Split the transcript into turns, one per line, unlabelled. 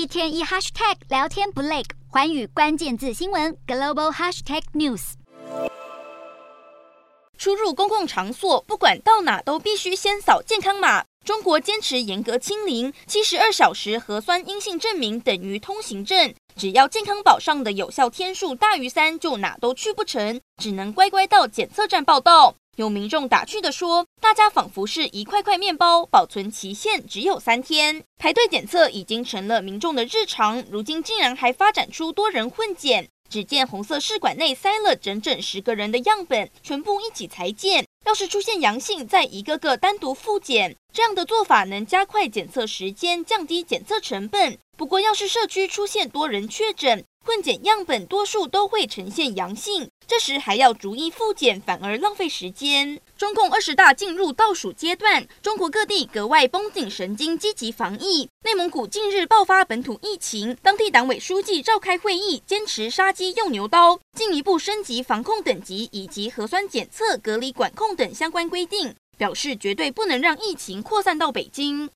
一天一 hashtag 聊天不累，寰宇关键字新闻 global hashtag news。
出入公共场所，不管到哪都必须先扫健康码。中国坚持严格清零，七十二小时核酸阴性证明等于通行证，只要健康宝上的有效天数大于三，就哪都去不成，只能乖乖到检测站报到。有民众打趣地说：“大家仿佛是一块块面包，保存期限只有三天，排队检测已经成了民众的日常。如今竟然还发展出多人混检，只见红色试管内塞了整整十个人的样本，全部一起裁剪。要是出现阳性，再一个个单独复检，这样的做法能加快检测时间，降低检测成本。不过，要是社区出现多人确诊，混检样本多数都会呈现阳性，这时还要逐一复检，反而浪费时间。中共二十大进入倒数阶段，中国各地格外绷紧神经，积极防疫。内蒙古近日爆发本土疫情，当地党委书记召开会议，坚持杀鸡用牛刀，进一步升级防控等级以及核酸检测、隔离管控等相关规定，表示绝对不能让疫情扩散到北京。